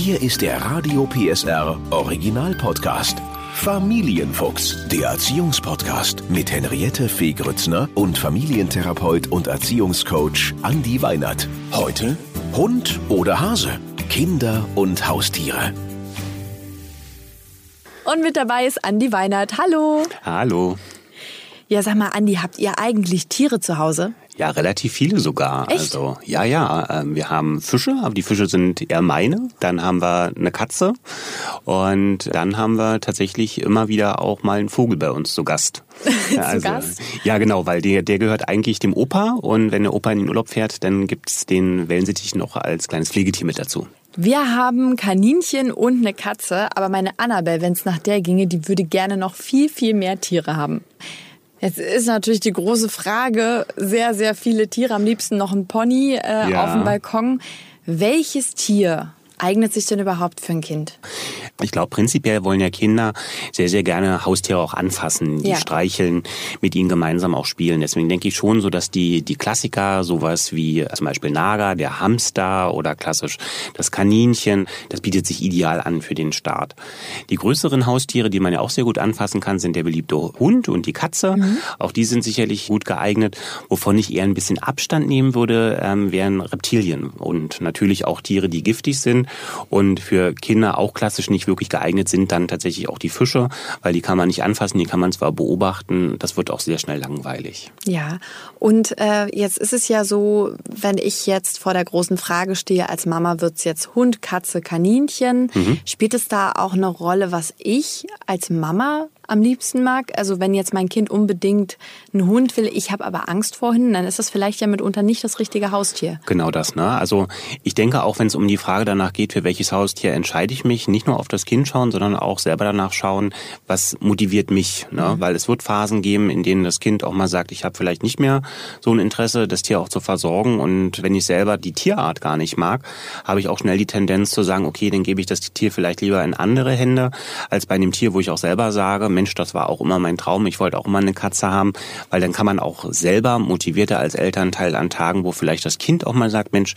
Hier ist der Radio PSR Original Podcast. Familienfuchs, der Erziehungspodcast mit Henriette Fee Grützner und Familientherapeut und Erziehungscoach Andi Weinert. Heute Hund oder Hase, Kinder und Haustiere. Und mit dabei ist Andi Weinert. Hallo. Hallo. Ja, sag mal, Andi, habt ihr eigentlich Tiere zu Hause? Ja, relativ viele sogar. Echt? Also ja, ja. ähm, Wir haben Fische, aber die Fische sind eher meine. Dann haben wir eine Katze und dann haben wir tatsächlich immer wieder auch mal einen Vogel bei uns zu Gast. Zu Gast? Ja, genau, weil der, der gehört eigentlich dem Opa und wenn der Opa in den Urlaub fährt, dann gibt's den Wellensittich noch als kleines Pflegetier mit dazu. Wir haben Kaninchen und eine Katze, aber meine Annabelle, wenn es nach der ginge, die würde gerne noch viel, viel mehr Tiere haben. Jetzt ist natürlich die große Frage, sehr, sehr viele Tiere, am liebsten noch ein Pony äh, Ja. auf dem Balkon. Welches Tier eignet sich denn überhaupt für ein Kind? Ich glaube, prinzipiell wollen ja Kinder sehr, sehr gerne Haustiere auch anfassen, die Ja. streicheln, mit ihnen gemeinsam auch spielen. Deswegen denke ich schon so, dass die, die Klassiker, sowas wie zum Beispiel Nager, der Hamster oder klassisch das Kaninchen, das bietet sich ideal an für den Start. Die größeren Haustiere, die man ja auch sehr gut anfassen kann, sind der beliebte Hund und die Katze. Auch die sind sicherlich gut geeignet. Wovon ich eher ein bisschen Abstand nehmen würde, ähm, wären Reptilien und natürlich auch Tiere, die giftig sind und für Kinder auch klassisch nicht wirklich geeignet sind, dann tatsächlich auch die Fische, weil die kann man nicht anfassen, die kann man zwar beobachten, das wird auch sehr schnell langweilig. Ja, und äh, jetzt ist es ja so, wenn ich jetzt vor der großen Frage stehe, als Mama wird's jetzt Hund, Katze, Kaninchen, spielt es da auch eine Rolle, was ich als Mama am liebsten mag? Also wenn jetzt mein Kind unbedingt einen Hund will, ich habe aber Angst vor Hunden, dann ist das vielleicht ja mitunter nicht das richtige Haustier. Genau das, ne? Also ich denke auch, wenn es um die Frage danach geht, für welches Haustier entscheide ich mich, nicht nur auf das Kind schauen, sondern auch selber danach schauen, was motiviert mich, ne? Weil es wird Phasen geben, in denen das Kind auch mal sagt, ich habe vielleicht nicht mehr so ein Interesse, das Tier auch zu versorgen und wenn ich selber die Tierart gar nicht mag, habe ich auch schnell die Tendenz zu sagen, okay, dann gebe ich das Tier vielleicht lieber in andere Hände, als bei einem Tier, wo ich auch selber sage, Mensch, das war auch immer mein Traum, ich wollte auch immer eine Katze haben, weil dann kann man auch selber motivierter als Elternteil an Tagen, wo vielleicht das Kind auch mal sagt, Mensch,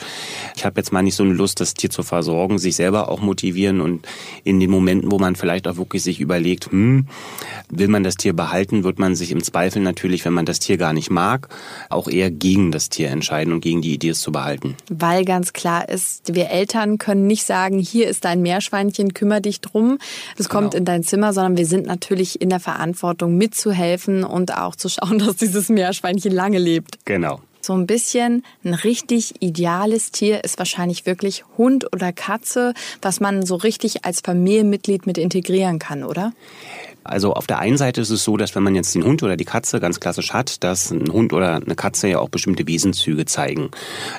ich habe jetzt mal nicht so eine Lust, das Tier zu versorgen, sich selber auch motivieren und in den Momenten, wo man vielleicht auch wirklich sich überlegt, hm, will man das Tier behalten, wird man sich im Zweifel natürlich, wenn man das Tier gar nicht mag, auch eher gegen das Tier entscheiden und gegen die Idee, es zu behalten. Weil ganz klar ist, wir Eltern können nicht sagen, hier ist dein Meerschweinchen, kümmere dich drum, das kommt Genau. in dein Zimmer, sondern wir sind natürlich in der Verantwortung mitzuhelfen und auch zu schauen, dass dieses Meerschweinchen lange lebt. Genau. So ein bisschen ein richtig ideales Tier ist wahrscheinlich wirklich Hund oder Katze, was man so richtig als Familienmitglied mit integrieren kann, oder? Also auf der einen Seite ist es so, dass wenn man jetzt den Hund oder die Katze ganz klassisch hat, dass ein Hund oder eine Katze ja auch bestimmte Wesenszüge zeigen.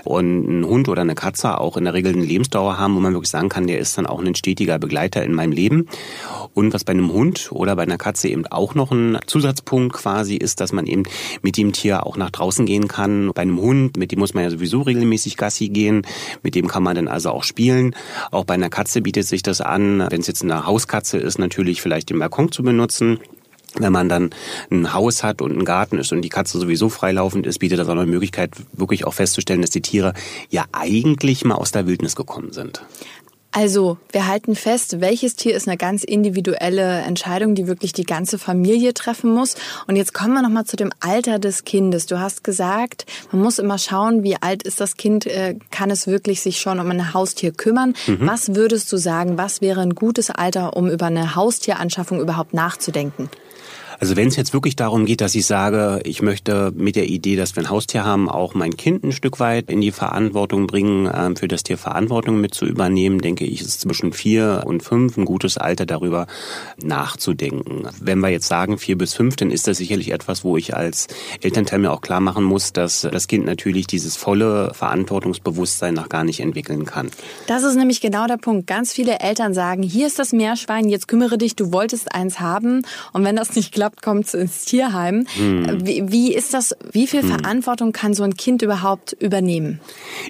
Und ein Hund oder eine Katze auch in der Regel eine Lebensdauer haben, wo man wirklich sagen kann, der ist dann auch ein stetiger Begleiter in meinem Leben. Und was bei einem Hund oder bei einer Katze eben auch noch ein Zusatzpunkt quasi ist, dass man eben mit dem Tier auch nach draußen gehen kann. Bei einem Hund, mit dem muss man ja sowieso regelmäßig Gassi gehen, mit dem kann man dann also auch spielen. Auch bei einer Katze bietet sich das an, wenn es jetzt eine Hauskatze ist, natürlich vielleicht den Balkon zu benutzen. Wenn man dann ein Haus hat und einen Garten ist und die Katze sowieso freilaufend ist, bietet das auch eine Möglichkeit, wirklich auch festzustellen, dass die Tiere ja eigentlich mal aus der Wildnis gekommen sind. Also, wir halten fest, welches Tier ist eine ganz individuelle Entscheidung, die wirklich die ganze Familie treffen muss. Und jetzt kommen wir nochmal zu dem Alter des Kindes. Du hast gesagt, man muss immer schauen, wie alt ist das Kind, äh, kann es wirklich sich schon um ein Haustier kümmern. Was würdest du sagen, was wäre ein gutes Alter, um über eine Haustieраnschaffung überhaupt nachzudenken? Also wenn es jetzt wirklich darum geht, dass ich sage, ich möchte mit der Idee, dass wir ein Haustier haben, auch mein Kind ein Stück weit in die Verantwortung bringen, ähm, für das Tier Verantwortung mit zu übernehmen, denke ich, ist zwischen vier und fünf ein gutes Alter, darüber nachzudenken. Wenn wir jetzt sagen vier bis fünf, dann ist das sicherlich etwas, wo ich als Elternteil mir auch klar machen muss, dass das Kind natürlich dieses volle Verantwortungsbewusstsein noch gar nicht entwickeln kann. Das ist nämlich genau der Punkt. Ganz viele Eltern sagen, hier ist das Meerschwein, jetzt kümmere dich, du wolltest eins haben. Und wenn das nicht klappt, habt, kommt ins Tierheim. Hm. Wie, wie, ist das, wie viel hm. Verantwortung kann so ein Kind überhaupt übernehmen?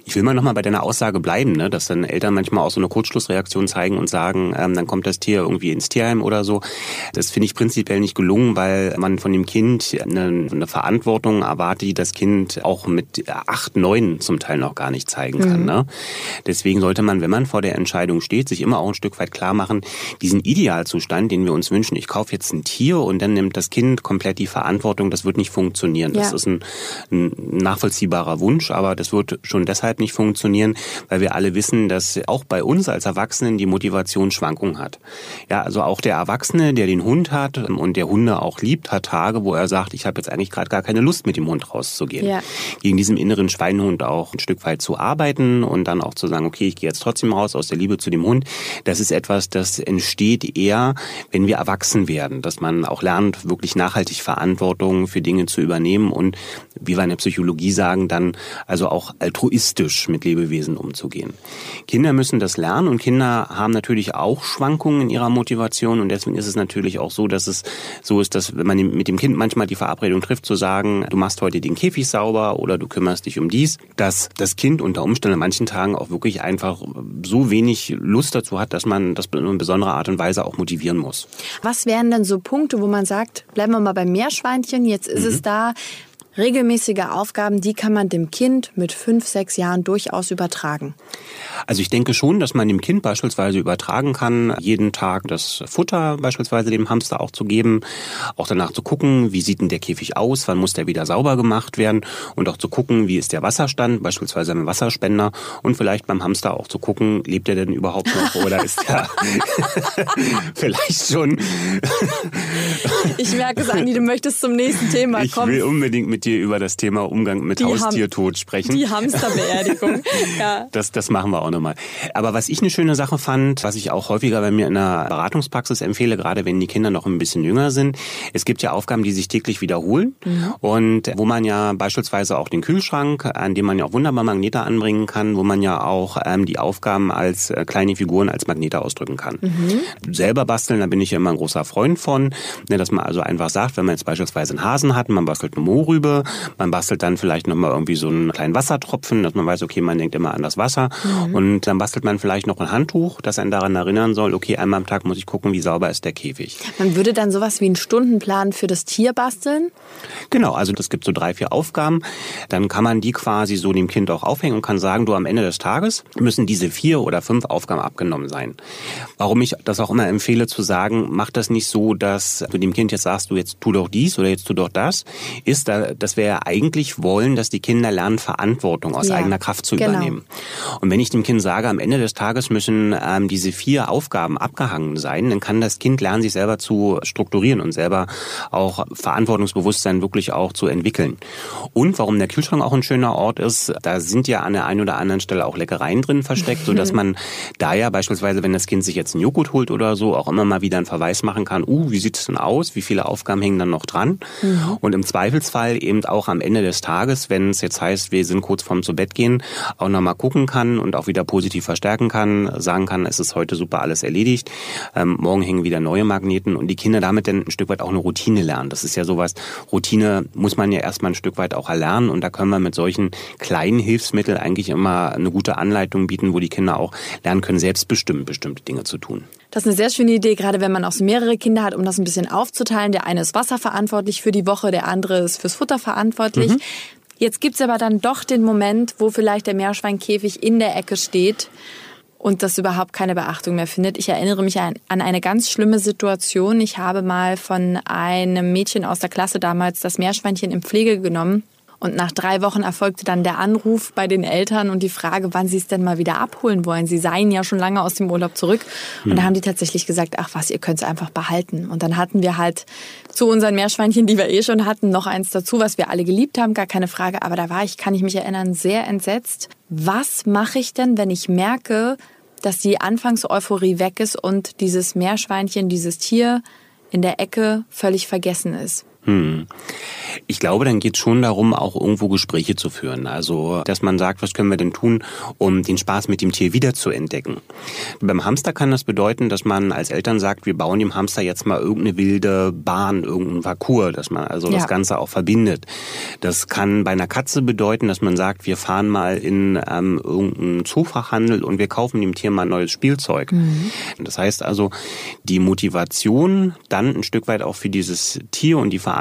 Ich will mal nochmal bei deiner Aussage bleiben, ne? dass dann Eltern manchmal auch so eine Kurzschlussreaktion zeigen und sagen, ähm, dann kommt das Tier irgendwie ins Tierheim oder so. Das finde ich prinzipiell nicht gelungen, weil man von dem Kind eine, eine Verantwortung erwartet, die das Kind auch mit acht, neun zum Teil noch gar nicht zeigen kann. Mhm. Ne? Deswegen sollte man, wenn man vor der Entscheidung steht, sich immer auch ein Stück weit klar machen, diesen Idealzustand, den wir uns wünschen, ich kaufe jetzt ein Tier und dann nimmt das Kind komplett die Verantwortung, das wird nicht funktionieren. Ja. Das ist ein, ein nachvollziehbarer Wunsch, aber das wird schon deshalb nicht funktionieren, weil wir alle wissen, dass auch bei uns als Erwachsenen die Motivation Schwankungen hat. Ja, also auch der Erwachsene, der den Hund hat und der Hunde auch liebt, hat Tage, wo er sagt, ich habe jetzt eigentlich gerade gar keine Lust, mit dem Hund rauszugehen. Ja. Gegen diesem inneren Schweinehund auch ein Stück weit zu arbeiten und dann auch zu sagen, okay, ich gehe jetzt trotzdem raus aus der Liebe zu dem Hund. Das ist etwas, das entsteht eher, wenn wir erwachsen werden, dass man auch lernt, wirklich nachhaltig Verantwortung für Dinge zu übernehmen und, wie wir in der Psychologie sagen, dann also auch altruistisch mit Lebewesen umzugehen. Kinder müssen das lernen und Kinder haben natürlich auch Schwankungen in ihrer Motivation und deswegen ist es natürlich auch so, dass es so ist, dass wenn man mit dem Kind manchmal die Verabredung trifft, zu sagen, du machst heute den Käfig sauber oder du kümmerst dich um dies, dass das Kind unter Umständen an manchen Tagen auch wirklich einfach so wenig Lust dazu hat, dass man das in besonderer Art und Weise auch motivieren muss. Was wären denn so Punkte, wo man sagt, bleiben wir mal beim Meerschweinchen, jetzt ist mhm. es da, Regelmäßige Aufgaben, die kann man dem Kind mit fünf, sechs Jahren durchaus übertragen. Also ich denke schon, dass man dem Kind beispielsweise übertragen kann, jeden Tag das Futter beispielsweise dem Hamster auch zu geben, auch danach zu gucken, wie sieht denn der Käfig aus, wann muss der wieder sauber gemacht werden und auch zu gucken, wie ist der Wasserstand, beispielsweise im Wasserspender und vielleicht beim Hamster auch zu gucken, lebt er denn überhaupt noch oder ist er vielleicht schon... ich merke es, Andi, du möchtest zum nächsten Thema kommen. Ich will unbedingt mit dir über das Thema Umgang mit die Haustiertod sprechen. Die Hamsterbeerdigung. ja. Das, das machen wir auch nochmal. Aber was ich eine schöne Sache fand, was ich auch häufiger bei mir in der Beratungspraxis empfehle, gerade wenn die Kinder noch ein bisschen jünger sind, es gibt ja Aufgaben, die sich täglich wiederholen mhm. und wo man ja beispielsweise auch den Kühlschrank, an dem man ja auch wunderbar Magnete anbringen kann, wo man ja auch ähm, die Aufgaben als äh, kleine Figuren als Magnete ausdrücken kann. Mhm. Selber basteln, da bin ich ja immer ein großer Freund von, ne, dass man also einfach sagt, wenn man jetzt beispielsweise einen Hasen hat, man bastelt eine Mohrrübe, man bastelt dann vielleicht nochmal irgendwie so einen kleinen Wassertropfen, dass man weiß, okay, man denkt immer an das Wasser. Mhm. Und dann bastelt man vielleicht noch ein Handtuch, das einen daran erinnern soll, okay, einmal am Tag muss ich gucken, wie sauber ist der Käfig. Man würde dann sowas wie einen Stundenplan für das Tier basteln? Genau, also es gibt so drei, vier Aufgaben. Dann kann man die quasi so dem Kind auch aufhängen und kann sagen, du am Ende des Tages müssen diese vier oder fünf Aufgaben abgenommen sein. Warum ich das auch immer empfehle zu sagen, mach das nicht so, dass du dem Kind jetzt sagst, du jetzt tu doch dies oder jetzt tu doch das, ist, da, dass wir ja eigentlich wollen, dass die Kinder lernen, Verantwortung aus ja, eigener Kraft zu genau. übernehmen. Und wenn ich dem Kind sage, am Ende des Tages müssen ähm, diese vier Aufgaben abgehangen sein, dann kann das Kind lernen, sich selber zu strukturieren und selber auch Verantwortungsbewusstsein wirklich auch zu entwickeln. Und warum der Kühlschrank auch ein schöner Ort ist, da sind ja an der einen oder anderen Stelle auch Leckereien drin versteckt, so dass man da ja beispielsweise, wenn das Kind sich jetzt einen Joghurt holt oder so, auch immer mal wieder einen Verweis machen kann, uh, wie sieht es denn aus? Wie viele Aufgaben hängen dann noch dran? Mhm. Und im Zweifelsfall eben auch am Ende des Tages, wenn es jetzt heißt, wir sind kurz vorm zu Bett gehen, auch nochmal gucken kann und auch wieder positiv verstärken kann, sagen kann, es ist heute super alles erledigt, ähm, morgen hängen wieder neue Magneten und die Kinder damit dann ein Stück weit auch eine Routine lernen. Das ist ja sowas, Routine muss man ja erstmal ein Stück weit auch erlernen und da können wir mit solchen kleinen Hilfsmitteln eigentlich immer eine gute Anleitung bieten, wo die Kinder auch lernen können, selbstbestimmt bestimmte Dinge zu tun. Das ist eine sehr schöne Idee, gerade wenn man auch so mehrere Kinder hat, um das ein bisschen aufzuteilen. Der eine ist wasserverantwortlich für die Woche, der andere ist fürs Futter verantwortlich. Mhm. Jetzt gibt's aber dann doch den Moment, wo vielleicht der Meerschweinkäfig in der Ecke steht und das überhaupt keine Beachtung mehr findet. Ich erinnere mich an, eine ganz schlimme Situation. Ich habe mal von einem Mädchen aus der Klasse damals das Meerschweinchen in Pflege genommen und nach drei Wochen erfolgte dann der Anruf bei den Eltern und die Frage, wann sie es denn mal wieder abholen wollen. Sie seien ja schon lange aus dem Urlaub zurück. Und hm. da haben die tatsächlich gesagt, ach was, ihr könnt es einfach behalten. Und dann hatten wir halt zu unseren Meerschweinchen, die wir eh schon hatten, noch eins dazu, was wir alle geliebt haben, gar keine Frage. Aber da war ich, kann ich mich erinnern, sehr entsetzt. Was mache ich denn, wenn ich merke, dass die Anfangseuphorie weg ist und dieses Meerschweinchen, dieses Tier in der Ecke völlig vergessen ist? Hm. Ich glaube, dann geht es schon darum, auch irgendwo Gespräche zu führen. Also, dass man sagt, was können wir denn tun, um den Spaß mit dem Tier wieder zu entdecken. Beim Hamster kann das bedeuten, dass man als Eltern sagt, wir bauen dem Hamster jetzt mal irgendeine wilde Bahn, irgendeinen Parcours, dass man also ja. das Ganze auch verbindet. Das kann bei einer Katze bedeuten, dass man sagt, wir fahren mal in ähm, irgendeinen Zoofachhandel und wir kaufen dem Tier mal neues Spielzeug. Mhm. Das heißt also, die Motivation dann ein Stück weit auch für dieses Tier und die Verantwortung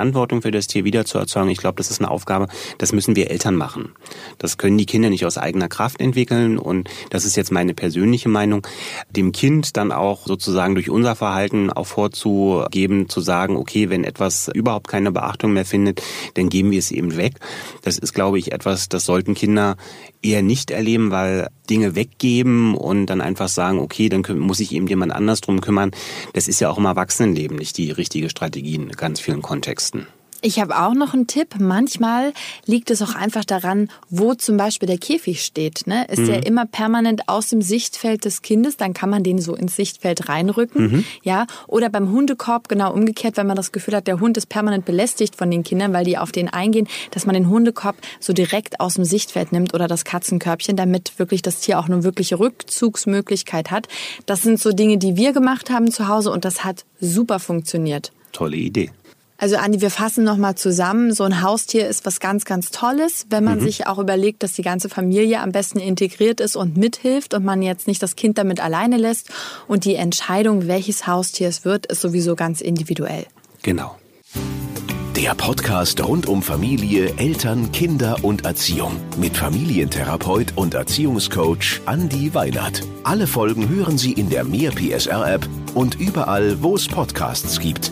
für das Tier wieder zu erzeugen, ich glaube, das ist eine Aufgabe, das müssen wir Eltern machen. Das können die Kinder nicht aus eigener Kraft entwickeln und das ist jetzt meine persönliche Meinung, dem Kind dann auch sozusagen durch unser Verhalten auch vorzugeben, zu sagen, okay, wenn etwas überhaupt keine Beachtung mehr findet, dann geben wir es eben weg. Das ist, glaube ich, etwas, das sollten Kinder eher nicht erleben, weil Dinge weggeben und dann einfach sagen, okay, dann muss sich eben jemand anders drum kümmern. Das ist ja auch im Erwachsenenleben nicht die richtige Strategie in ganz vielen Kontexten. Ich habe auch noch einen Tipp. Manchmal liegt es auch einfach daran, wo zum Beispiel der Käfig steht. Ne? Ist mhm. der immer permanent aus dem Sichtfeld des Kindes, dann kann man den so ins Sichtfeld reinrücken. Mhm. Ja, oder beim Hundekorb genau umgekehrt, wenn man das Gefühl hat, der Hund ist permanent belästigt von den Kindern, weil die auf den eingehen, dass man den Hundekorb so direkt aus dem Sichtfeld nimmt oder das Katzenkörbchen, damit wirklich das Tier auch eine wirkliche Rückzugsmöglichkeit hat. Das sind so Dinge, die wir gemacht haben zu Hause und das hat super funktioniert. Tolle Idee. Also Andi, wir fassen nochmal zusammen. So ein Haustier ist was ganz, ganz Tolles, wenn man mhm. sich auch überlegt, dass die ganze Familie am besten integriert ist und mithilft und man jetzt nicht das Kind damit alleine lässt. Und die Entscheidung, welches Haustier es wird, ist sowieso ganz individuell. Genau. Der Podcast rund um Familie, Eltern, Kinder und Erziehung mit Familientherapeut und Erziehungscoach Andi Weinert. Alle Folgen hören Sie in der Mehr PSR App und überall, wo es Podcasts gibt.